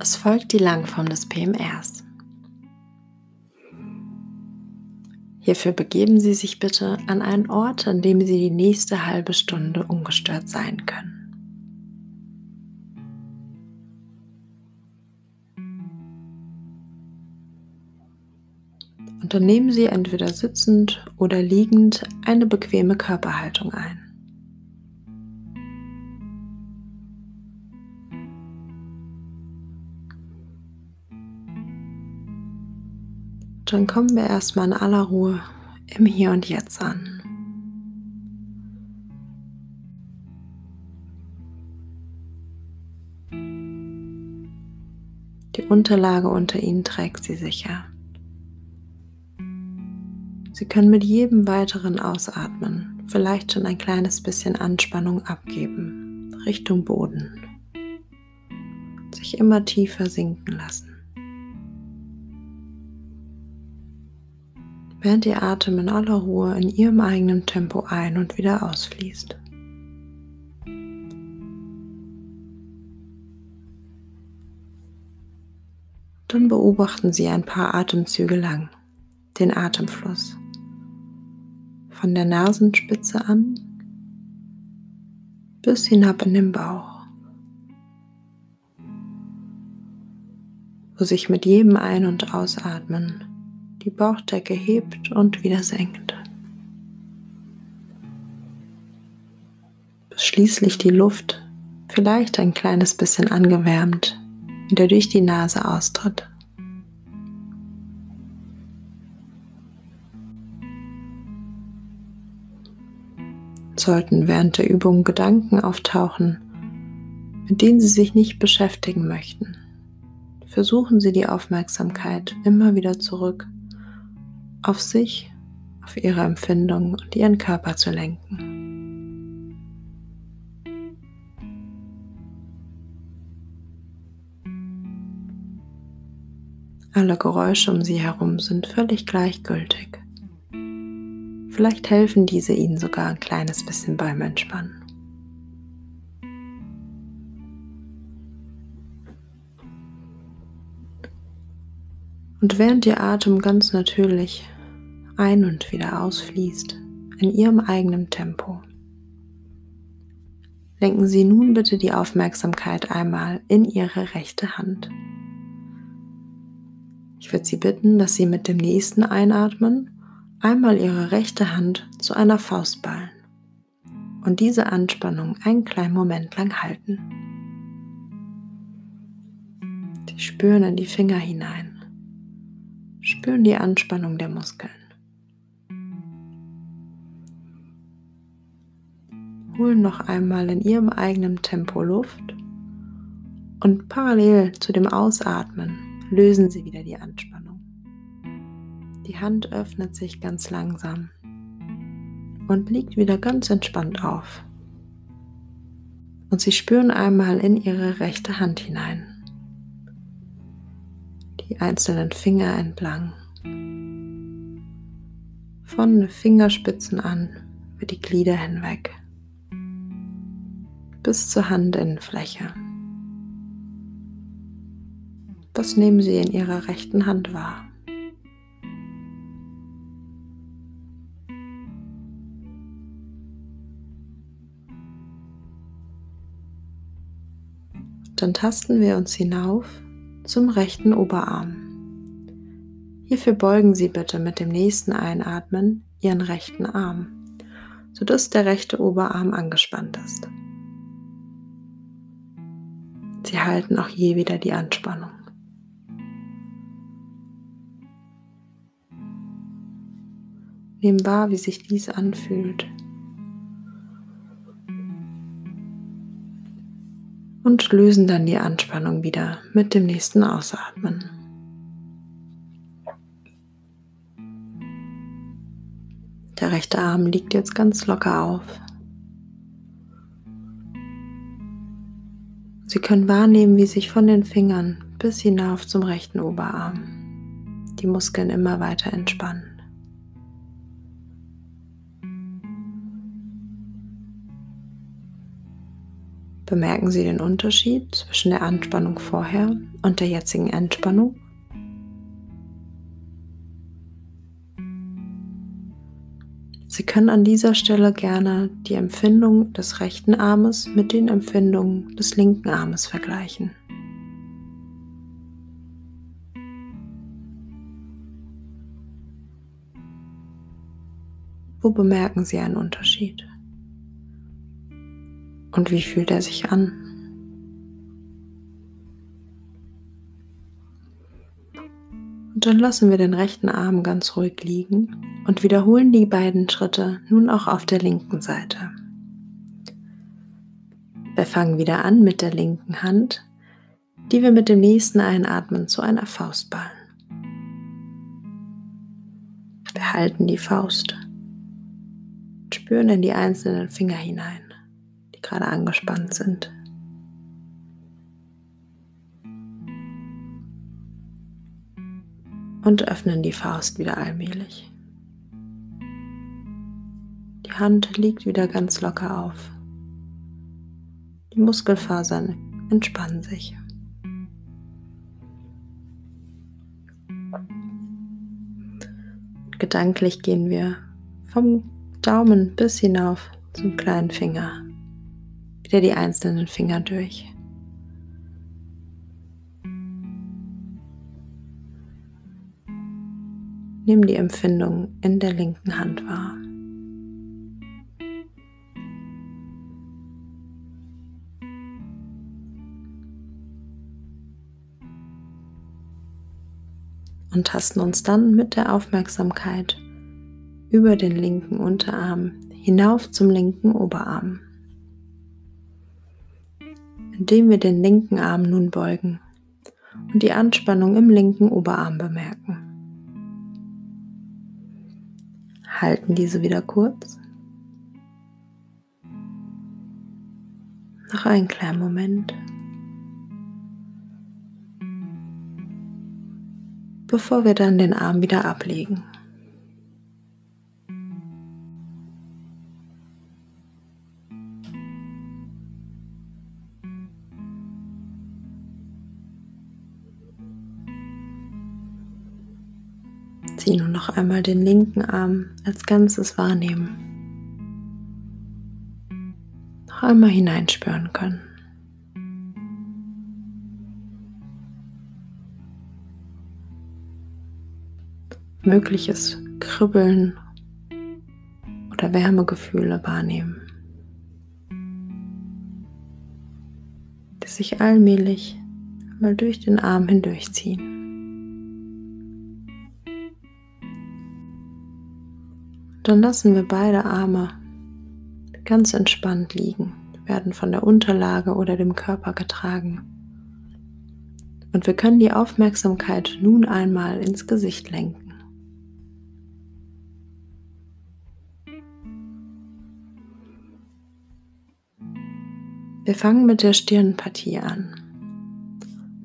Es folgt die Langform des PMRs. Hierfür begeben Sie sich bitte an einen Ort, an dem Sie die nächste halbe Stunde ungestört sein können. Und dann nehmen Sie entweder sitzend oder liegend eine bequeme Körperhaltung ein. Dann kommen wir erstmal in aller Ruhe im Hier und Jetzt an. Die Unterlage unter Ihnen trägt Sie sicher. Sie können mit jedem weiteren Ausatmen vielleicht schon ein kleines bisschen Anspannung abgeben, Richtung Boden. Sich immer tiefer sinken lassen. Während Ihr Atem in aller Ruhe in Ihrem eigenen Tempo ein und wieder ausfließt. Dann beobachten Sie ein paar Atemzüge lang den Atemfluss von der Nasenspitze an bis hinab in den Bauch, wo sich mit jedem Ein- und Ausatmen die Bauchdecke hebt und wieder senkt. Bis schließlich die Luft, vielleicht ein kleines bisschen angewärmt, wieder durch die Nase austritt. Sollten während der Übung Gedanken auftauchen, mit denen Sie sich nicht beschäftigen möchten, versuchen Sie die Aufmerksamkeit immer wieder zurück auf sich, auf ihre Empfindungen und ihren Körper zu lenken. Alle Geräusche um sie herum sind völlig gleichgültig. Vielleicht helfen diese ihnen sogar ein kleines bisschen beim Entspannen. Und während Ihr Atem ganz natürlich ein und wieder ausfließt, in Ihrem eigenen Tempo, lenken Sie nun bitte die Aufmerksamkeit einmal in Ihre rechte Hand. Ich würde Sie bitten, dass Sie mit dem nächsten Einatmen einmal Ihre rechte Hand zu einer Faust ballen und diese Anspannung einen kleinen Moment lang halten. Sie spüren in die Finger hinein Spüren die Anspannung der Muskeln. Holen noch einmal in ihrem eigenen Tempo Luft und parallel zu dem Ausatmen lösen Sie wieder die Anspannung. Die Hand öffnet sich ganz langsam und liegt wieder ganz entspannt auf. Und Sie spüren einmal in Ihre rechte Hand hinein die einzelnen Finger entlang. Von Fingerspitzen an über die Glieder hinweg bis zur Handinnenfläche. Was nehmen Sie in Ihrer rechten Hand wahr? Dann tasten wir uns hinauf zum rechten Oberarm. Hierfür beugen Sie bitte mit dem nächsten Einatmen Ihren rechten Arm, sodass der rechte Oberarm angespannt ist. Sie halten auch je wieder die Anspannung. Nehmen wahr, wie sich dies anfühlt. Und lösen dann die Anspannung wieder mit dem nächsten Ausatmen. Der rechte Arm liegt jetzt ganz locker auf. Sie können wahrnehmen, wie sich von den Fingern bis hinauf zum rechten Oberarm die Muskeln immer weiter entspannen. Bemerken Sie den Unterschied zwischen der Anspannung vorher und der jetzigen Entspannung? Sie können an dieser Stelle gerne die Empfindung des rechten Armes mit den Empfindungen des linken Armes vergleichen. Wo bemerken Sie einen Unterschied? Und wie fühlt er sich an? Und dann lassen wir den rechten Arm ganz ruhig liegen und wiederholen die beiden Schritte nun auch auf der linken Seite. Wir fangen wieder an mit der linken Hand, die wir mit dem nächsten Einatmen zu einer Faust ballen. Wir halten die Faust, spüren in die einzelnen Finger hinein, gerade angespannt sind. und öffnen die Faust wieder allmählich. Die Hand liegt wieder ganz locker auf. Die Muskelfasern entspannen sich. Gedanklich gehen wir vom Daumen bis hinauf zum kleinen Finger, wieder die einzelnen Finger durch. Nimm die Empfindung in der linken Hand wahr. Und tasten uns dann mit der Aufmerksamkeit über den linken Unterarm hinauf zum linken Oberarm. Indem wir den linken Arm nun beugen und die Anspannung im linken Oberarm bemerken. halten diese wieder kurz. Noch einen kleinen Moment. Bevor wir dann den Arm wieder ablegen. Noch einmal den linken Arm als Ganzes wahrnehmen. Noch einmal hineinspüren können. Mögliches Kribbeln oder Wärmegefühle wahrnehmen, die sich allmählich mal durch den Arm hindurchziehen. Dann lassen wir beide Arme ganz entspannt liegen, werden von der Unterlage oder dem Körper getragen. Und wir können die Aufmerksamkeit nun einmal ins Gesicht lenken. Wir fangen mit der Stirnpartie an.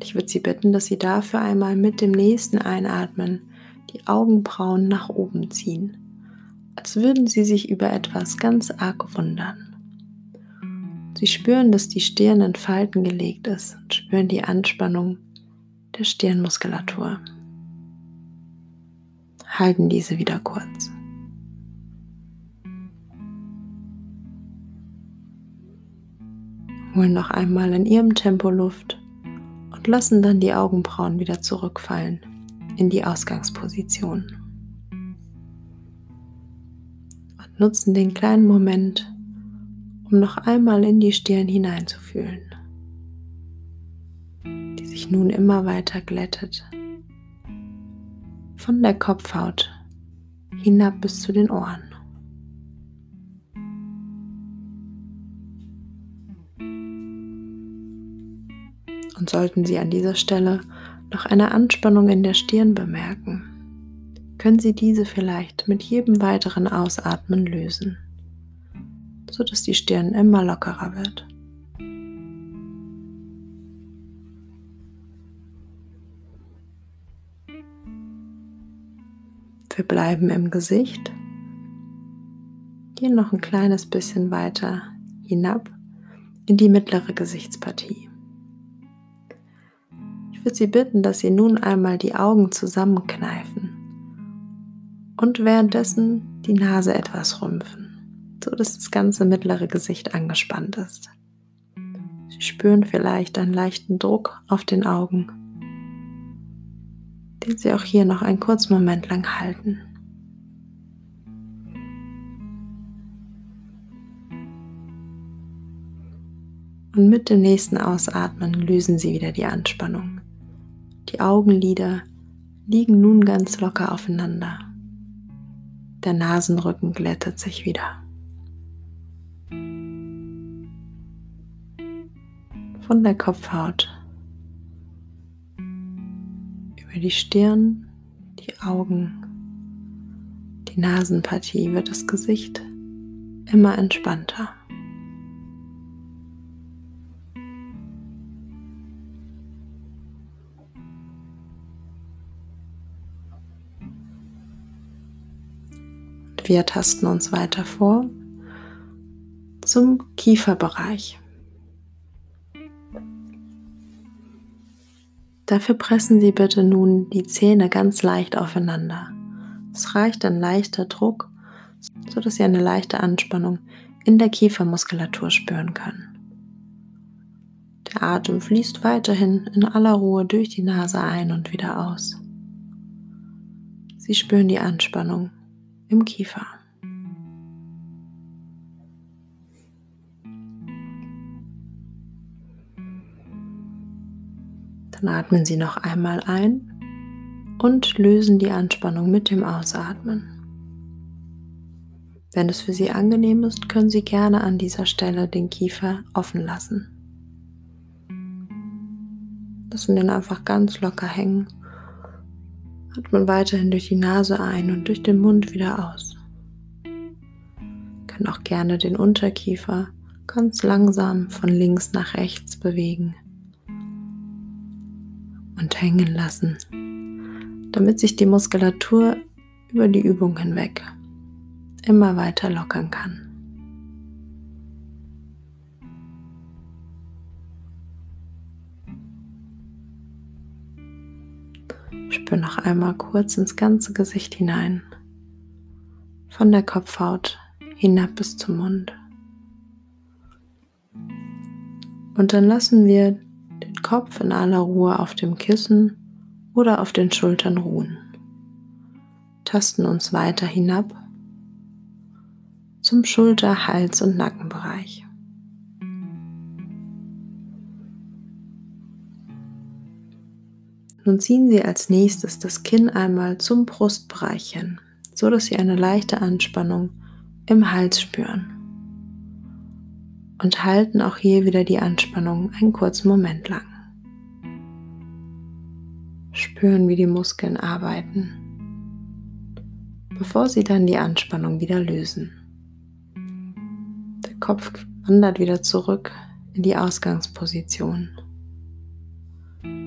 Ich würde Sie bitten, dass Sie dafür einmal mit dem nächsten Einatmen die Augenbrauen nach oben ziehen als würden sie sich über etwas ganz arg wundern. Sie spüren, dass die Stirn in Falten gelegt ist und spüren die Anspannung der Stirnmuskulatur. Halten diese wieder kurz. Holen noch einmal in ihrem Tempo Luft und lassen dann die Augenbrauen wieder zurückfallen in die Ausgangsposition. Nutzen den kleinen Moment, um noch einmal in die Stirn hineinzufühlen, die sich nun immer weiter glättet, von der Kopfhaut hinab bis zu den Ohren. Und sollten Sie an dieser Stelle noch eine Anspannung in der Stirn bemerken, können Sie diese vielleicht mit jedem weiteren Ausatmen lösen, sodass die Stirn immer lockerer wird. Wir bleiben im Gesicht, gehen noch ein kleines bisschen weiter hinab in die mittlere Gesichtspartie. Ich würde Sie bitten, dass Sie nun einmal die Augen zusammenkneifen und währenddessen die Nase etwas rümpfen, so dass das ganze mittlere Gesicht angespannt ist. Sie spüren vielleicht einen leichten Druck auf den Augen, den Sie auch hier noch einen kurzen Moment lang halten. Und mit dem nächsten Ausatmen lösen Sie wieder die Anspannung. Die Augenlider liegen nun ganz locker aufeinander. Der Nasenrücken glättet sich wieder. Von der Kopfhaut über die Stirn, die Augen, die Nasenpartie wird das Gesicht immer entspannter. Wir tasten uns weiter vor zum Kieferbereich. Dafür pressen Sie bitte nun die Zähne ganz leicht aufeinander. Es reicht ein leichter Druck, sodass Sie eine leichte Anspannung in der Kiefermuskulatur spüren können. Der Atem fließt weiterhin in aller Ruhe durch die Nase ein und wieder aus. Sie spüren die Anspannung im Kiefer. Dann atmen Sie noch einmal ein und lösen die Anspannung mit dem Ausatmen. Wenn es für Sie angenehm ist, können Sie gerne an dieser Stelle den Kiefer offen lassen. Lassen den einfach ganz locker hängen Atmen weiterhin durch die Nase ein und durch den Mund wieder aus. Können auch gerne den Unterkiefer ganz langsam von links nach rechts bewegen und hängen lassen, damit sich die Muskulatur über die Übung hinweg immer weiter lockern kann. Spür noch einmal kurz ins ganze Gesicht hinein, von der Kopfhaut hinab bis zum Mund. Und dann lassen wir den Kopf in aller Ruhe auf dem Kissen oder auf den Schultern ruhen. Tasten uns weiter hinab zum Schulter-, Hals- und Nackenbereich. Nun ziehen Sie als nächstes das Kinn einmal zum Brustbereich hin, so dass Sie eine leichte Anspannung im Hals spüren. Und halten auch hier wieder die Anspannung einen kurzen Moment lang. Spüren, wie die Muskeln arbeiten, bevor Sie dann die Anspannung wieder lösen. Der Kopf wandert wieder zurück in die Ausgangsposition.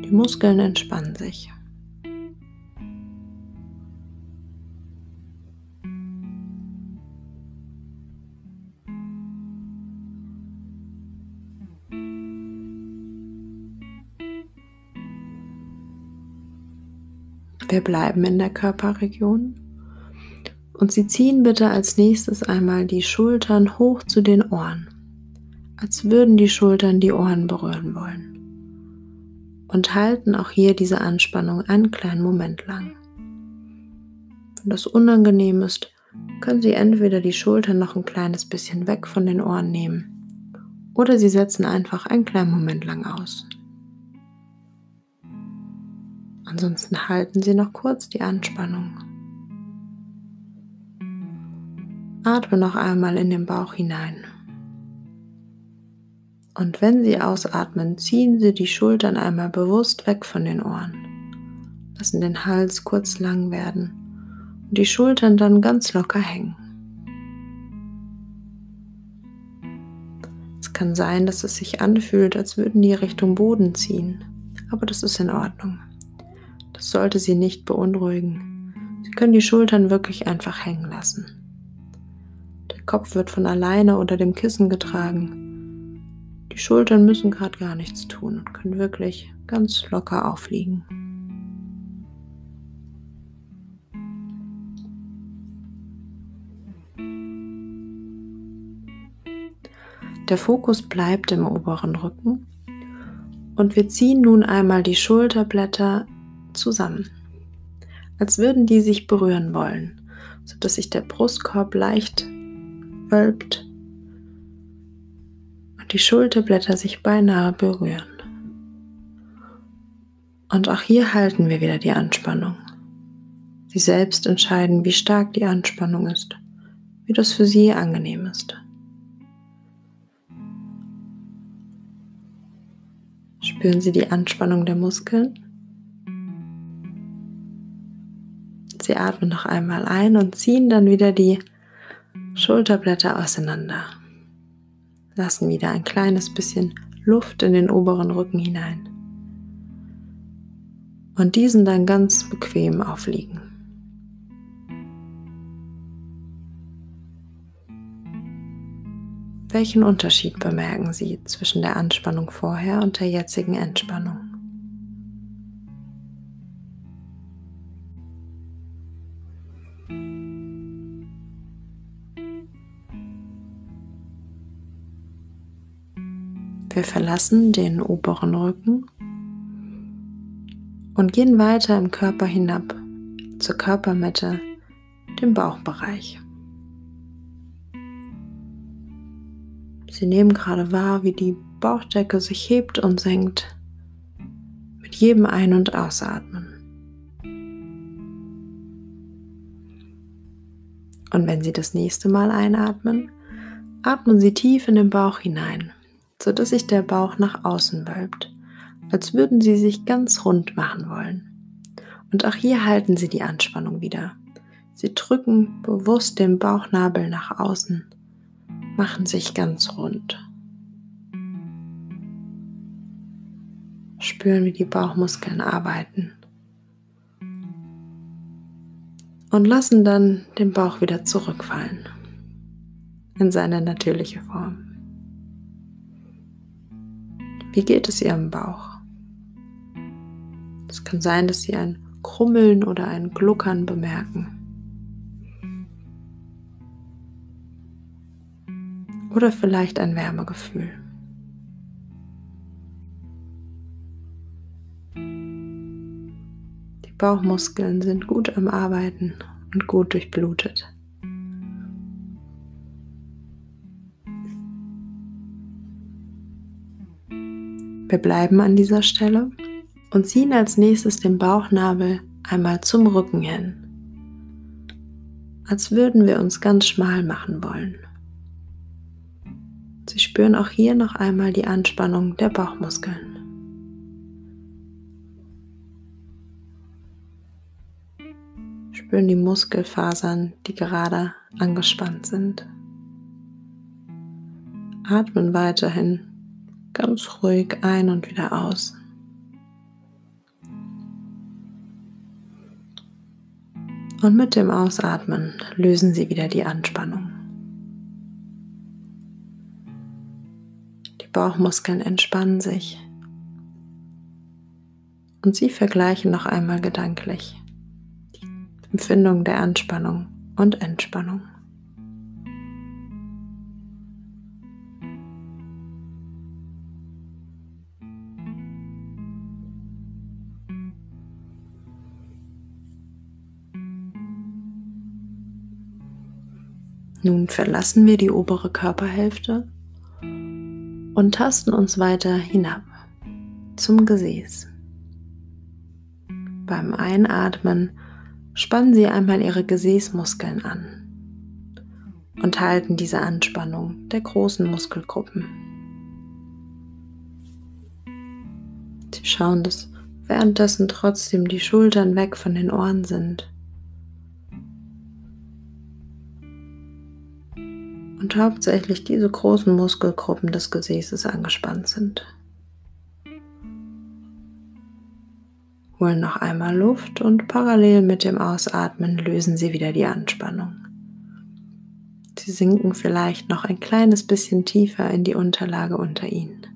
Die Muskeln entspannen sich. Wir bleiben in der Körperregion. Und Sie ziehen bitte als nächstes einmal die Schultern hoch zu den Ohren, als würden die Schultern die Ohren berühren wollen und halten auch hier diese Anspannung einen kleinen Moment lang. Wenn das unangenehm ist, können Sie entweder die Schultern noch ein kleines bisschen weg von den Ohren nehmen oder Sie setzen einfach einen kleinen Moment lang aus. Ansonsten halten Sie noch kurz die Anspannung. Atme noch einmal in den Bauch hinein. Und wenn Sie ausatmen, ziehen Sie die Schultern einmal bewusst weg von den Ohren. Lassen den Hals kurz lang werden und die Schultern dann ganz locker hängen. Es kann sein, dass es sich anfühlt, als würden die Richtung Boden ziehen, aber das ist in Ordnung. Das sollte Sie nicht beunruhigen. Sie können die Schultern wirklich einfach hängen lassen. Der Kopf wird von alleine unter dem Kissen getragen die Schultern müssen gerade gar nichts tun und können wirklich ganz locker aufliegen. Der Fokus bleibt im oberen Rücken und wir ziehen nun einmal die Schulterblätter zusammen, als würden die sich berühren wollen, sodass sich der Brustkorb leicht wölbt die Schulterblätter sich beinahe berühren. Und auch hier halten wir wieder die Anspannung. Sie selbst entscheiden, wie stark die Anspannung ist, wie das für Sie angenehm ist. Spüren Sie die Anspannung der Muskeln. Sie atmen noch einmal ein und ziehen dann wieder die Schulterblätter auseinander. Lassen wieder ein kleines bisschen Luft in den oberen Rücken hinein. Und diesen dann ganz bequem aufliegen. Welchen Unterschied bemerken Sie zwischen der Anspannung vorher und der jetzigen Entspannung? Wir verlassen den oberen Rücken und gehen weiter im Körper hinab zur Körpermitte, dem Bauchbereich. Sie nehmen gerade wahr, wie die Bauchdecke sich hebt und senkt mit jedem Ein- und Ausatmen. Und wenn Sie das nächste Mal einatmen, atmen Sie tief in den Bauch hinein, sodass sich der Bauch nach außen wölbt, als würden Sie sich ganz rund machen wollen. Und auch hier halten Sie die Anspannung wieder. Sie drücken bewusst den Bauchnabel nach außen machen sich ganz rund. Spüren, wie die Bauchmuskeln arbeiten. Und lassen dann den Bauch wieder zurückfallen in seine natürliche Form. Wie geht es Ihrem Bauch? Es kann sein, dass Sie ein Krummeln oder ein Gluckern bemerken. oder vielleicht ein Wärmegefühl. Die Bauchmuskeln sind gut am Arbeiten und gut durchblutet. Wir bleiben an dieser Stelle und ziehen als nächstes den Bauchnabel einmal zum Rücken hin, als würden wir uns ganz schmal machen wollen. Sie spüren auch hier noch einmal die Anspannung der Bauchmuskeln. Spüren die Muskelfasern, die gerade angespannt sind. Atmen weiterhin ganz ruhig ein und wieder aus. Und mit dem Ausatmen lösen Sie wieder die Anspannung. Bauchmuskeln entspannen sich. Und Sie vergleichen noch einmal gedanklich die Empfindung der Anspannung und Entspannung. Nun verlassen wir die obere Körperhälfte und tasten uns weiter hinab zum Gesäß. Beim Einatmen spannen Sie einmal Ihre Gesäßmuskeln an und halten diese Anspannung der großen Muskelgruppen. Sie schauen, dass währenddessen trotzdem die Schultern weg von den Ohren sind und hauptsächlich diese großen Muskelgruppen des Gesäßes angespannt sind. Holen noch einmal Luft und parallel mit dem Ausatmen lösen Sie wieder die Anspannung. Sie sinken vielleicht noch ein kleines bisschen tiefer in die Unterlage unter Ihnen.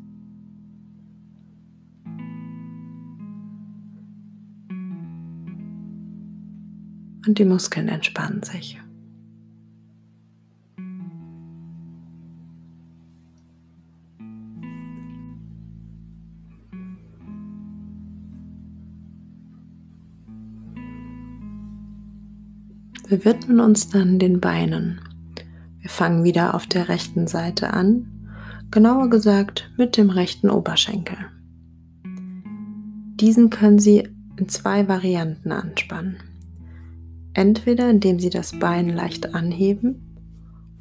Und die Muskeln entspannen sich. Wir widmen uns dann den Beinen. Wir fangen wieder auf der rechten Seite an, genauer gesagt mit dem rechten Oberschenkel. Diesen können Sie in zwei Varianten anspannen. Entweder indem Sie das Bein leicht anheben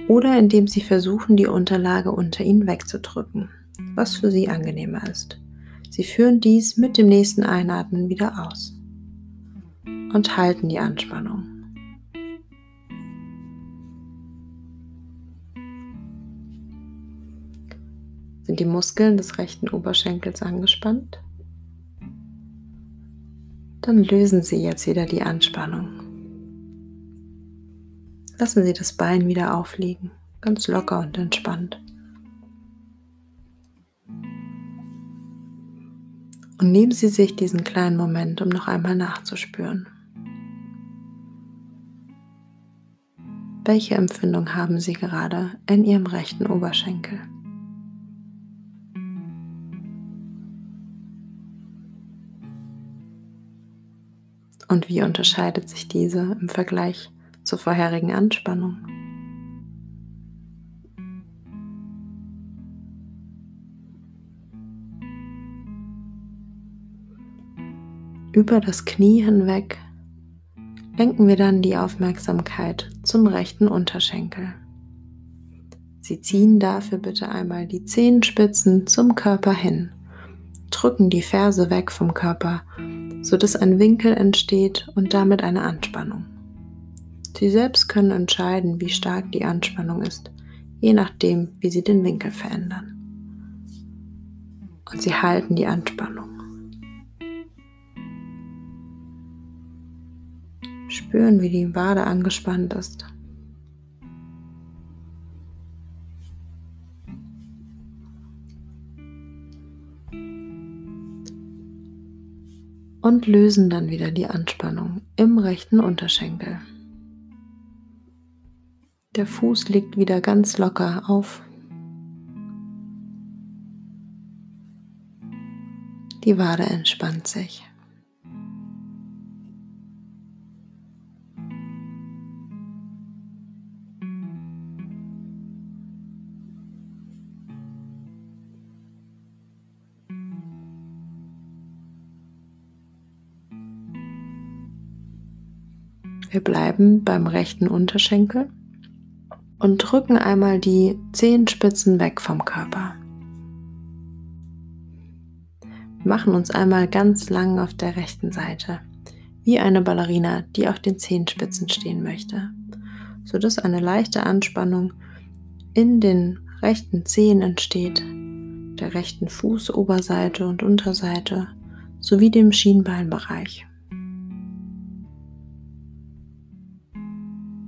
oder indem Sie versuchen, die Unterlage unter Ihnen wegzudrücken, was für Sie angenehmer ist. Sie führen dies mit dem nächsten Einatmen wieder aus und halten die Anspannung. Sind die Muskeln des rechten Oberschenkels angespannt? Dann lösen Sie jetzt wieder die Anspannung. Lassen Sie das Bein wieder aufliegen, ganz locker und entspannt. Und nehmen Sie sich diesen kleinen Moment, um noch einmal nachzuspüren. Welche Empfindung haben Sie gerade in Ihrem rechten Oberschenkel? Und wie unterscheidet sich diese im Vergleich zur vorherigen Anspannung? Über das Knie hinweg lenken wir dann die Aufmerksamkeit zum rechten Unterschenkel. Sie ziehen dafür bitte einmal die Zehenspitzen zum Körper hin, drücken die Ferse weg vom Körper sodass ein Winkel entsteht und damit eine Anspannung. Sie selbst können entscheiden, wie stark die Anspannung ist, je nachdem, wie Sie den Winkel verändern. Und Sie halten die Anspannung. Spüren, wie die Wade angespannt ist. Und lösen dann wieder die Anspannung im rechten Unterschenkel. Der Fuß liegt wieder ganz locker auf. Die Wade entspannt sich. Wir bleiben beim rechten Unterschenkel und drücken einmal die Zehenspitzen weg vom Körper. machen uns einmal ganz lang auf der rechten Seite, wie eine Ballerina, die auf den Zehenspitzen stehen möchte, sodass eine leichte Anspannung in den rechten Zehen entsteht, der rechten Fußoberseite und Unterseite sowie dem Schienbeinbereich.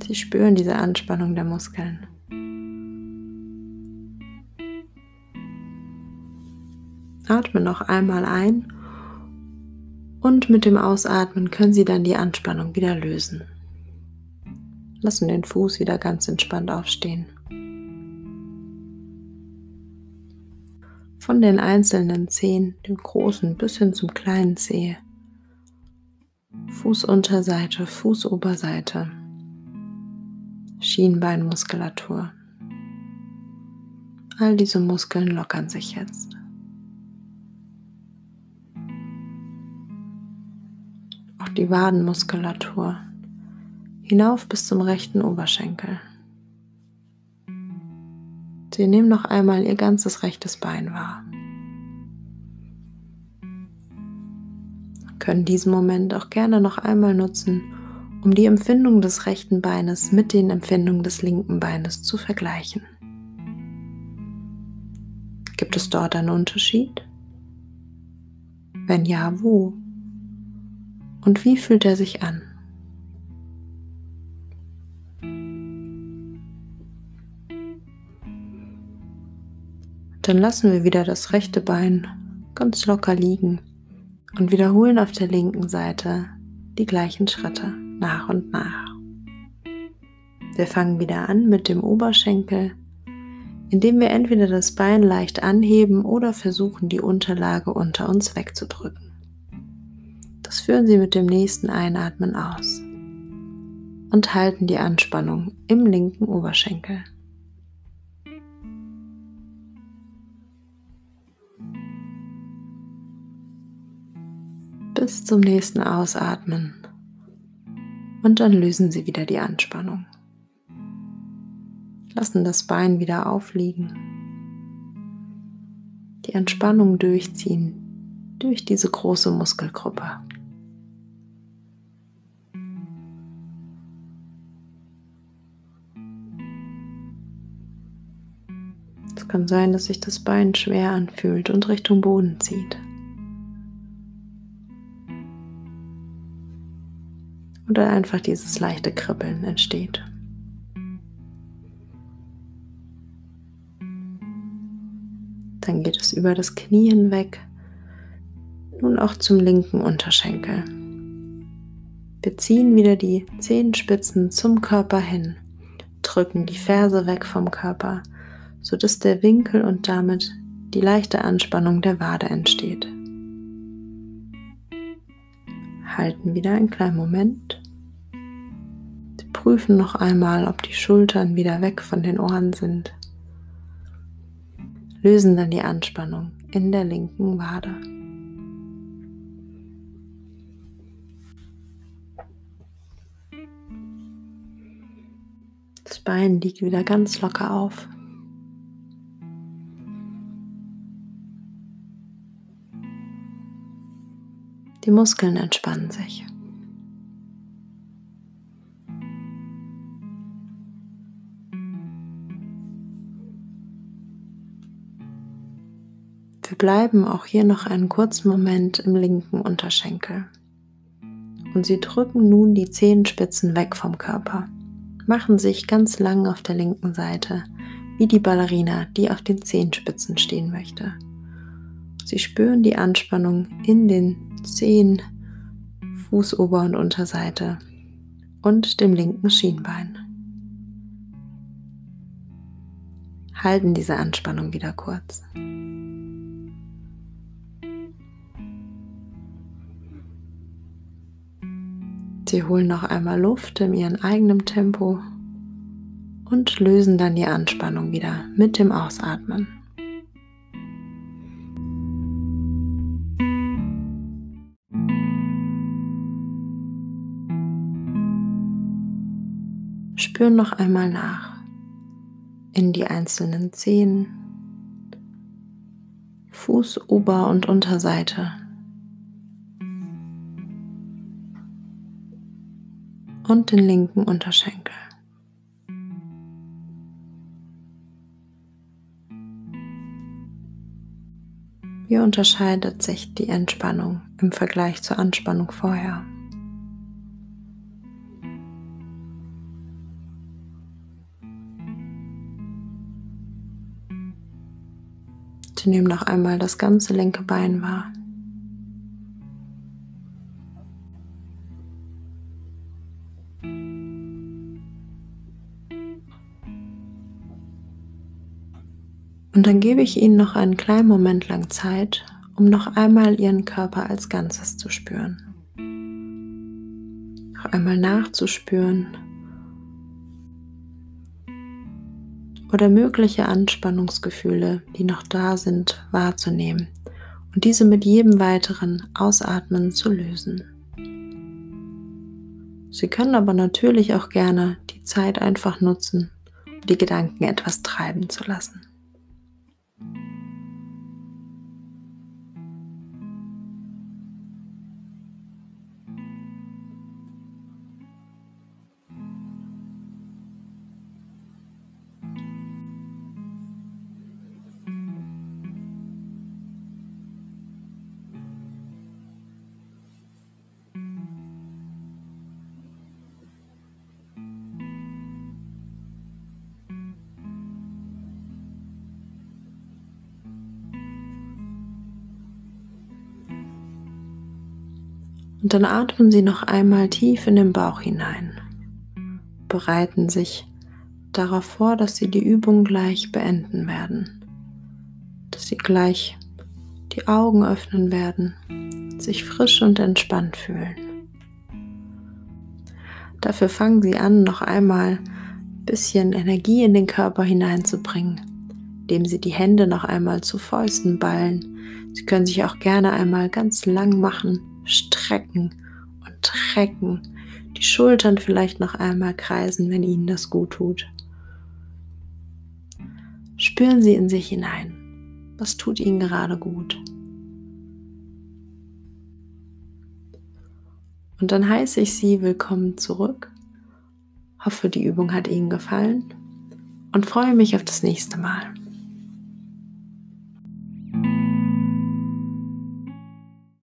Sie spüren diese Anspannung der Muskeln. Atme noch einmal ein und mit dem Ausatmen können Sie dann die Anspannung wieder lösen. Lassen den Fuß wieder ganz entspannt aufstehen. Von den einzelnen Zehen, dem großen bis hin zum kleinen Zeh. Fußunterseite, Fußoberseite. Schienbeinmuskulatur. All diese Muskeln lockern sich jetzt. Auch die Wadenmuskulatur hinauf bis zum rechten Oberschenkel. Sie nehmen noch einmal ihr ganzes rechtes Bein wahr. können diesen Moment auch gerne noch einmal nutzen, um die Empfindung des rechten Beines mit den Empfindungen des linken Beines zu vergleichen. Gibt es dort einen Unterschied? Wenn ja, wo? Und wie fühlt er sich an? Dann lassen wir wieder das rechte Bein ganz locker liegen und wiederholen auf der linken Seite die gleichen Schritte nach und nach. Wir fangen wieder an mit dem Oberschenkel, indem wir entweder das Bein leicht anheben oder versuchen, die Unterlage unter uns wegzudrücken. Das führen Sie mit dem nächsten Einatmen aus und halten die Anspannung im linken Oberschenkel. Bis zum nächsten Ausatmen und dann lösen Sie wieder die Anspannung. Lassen das Bein wieder aufliegen. Die Entspannung durchziehen durch diese große Muskelgruppe. Es kann sein, dass sich das Bein schwer anfühlt und Richtung Boden zieht. Oder einfach dieses leichte Kribbeln entsteht. Dann geht es über das Knie hinweg, nun auch zum linken Unterschenkel. Wir ziehen wieder die Zehenspitzen zum Körper hin, drücken die Ferse weg vom Körper, sodass der Winkel und damit die leichte Anspannung der Wade entsteht. Halten wieder einen kleinen Moment. Prüfen noch einmal, ob die Schultern wieder weg von den Ohren sind lösen dann die Anspannung in der linken Wade. Das Bein liegt wieder ganz locker auf. Die Muskeln entspannen sich. Wir bleiben auch hier noch einen kurzen Moment im linken Unterschenkel. Und Sie drücken nun die Zehenspitzen weg vom Körper, machen sich ganz lang auf der linken Seite, wie die Ballerina, die auf den Zehenspitzen stehen möchte. Sie spüren die Anspannung in den Zehen, Fußober- und Unterseite und dem linken Schienbein. Halten diese Anspannung wieder kurz. Sie holen noch einmal Luft in ihrem eigenen Tempo und lösen dann die Anspannung wieder mit dem Ausatmen. Spüren noch einmal nach in die einzelnen Zehen, Fuß, Ober- und Unterseite und den linken Unterschenkel. Wie unterscheidet sich die Entspannung im Vergleich zur Anspannung vorher? Sie nehmen noch einmal das ganze linke Bein wahr. Und dann gebe ich Ihnen noch einen kleinen Moment lang Zeit, um noch einmal Ihren Körper als Ganzes zu spüren. Noch einmal nachzuspüren oder mögliche Anspannungsgefühle, die noch da sind, wahrzunehmen und diese mit jedem weiteren Ausatmen zu lösen. Sie können aber natürlich auch gerne die Zeit einfach nutzen, um die Gedanken etwas treiben zu lassen. Dann atmen Sie noch einmal tief in den Bauch hinein. Bereiten sich darauf vor, dass Sie die Übung gleich beenden werden. Dass Sie gleich die Augen öffnen werden, sich frisch und entspannt fühlen. Dafür fangen Sie an, noch einmal ein bisschen Energie in den Körper hineinzubringen, indem Sie die Hände noch einmal zu Fäusten ballen. Sie können sich auch gerne einmal ganz lang machen, strecken und recken, die Schultern vielleicht noch einmal kreisen, wenn Ihnen das gut tut. Spüren Sie in sich hinein. Was tut Ihnen gerade gut? Und dann heiße ich Sie willkommen zurück. Hoffe, die Übung hat Ihnen gefallen und freue mich auf das nächste Mal.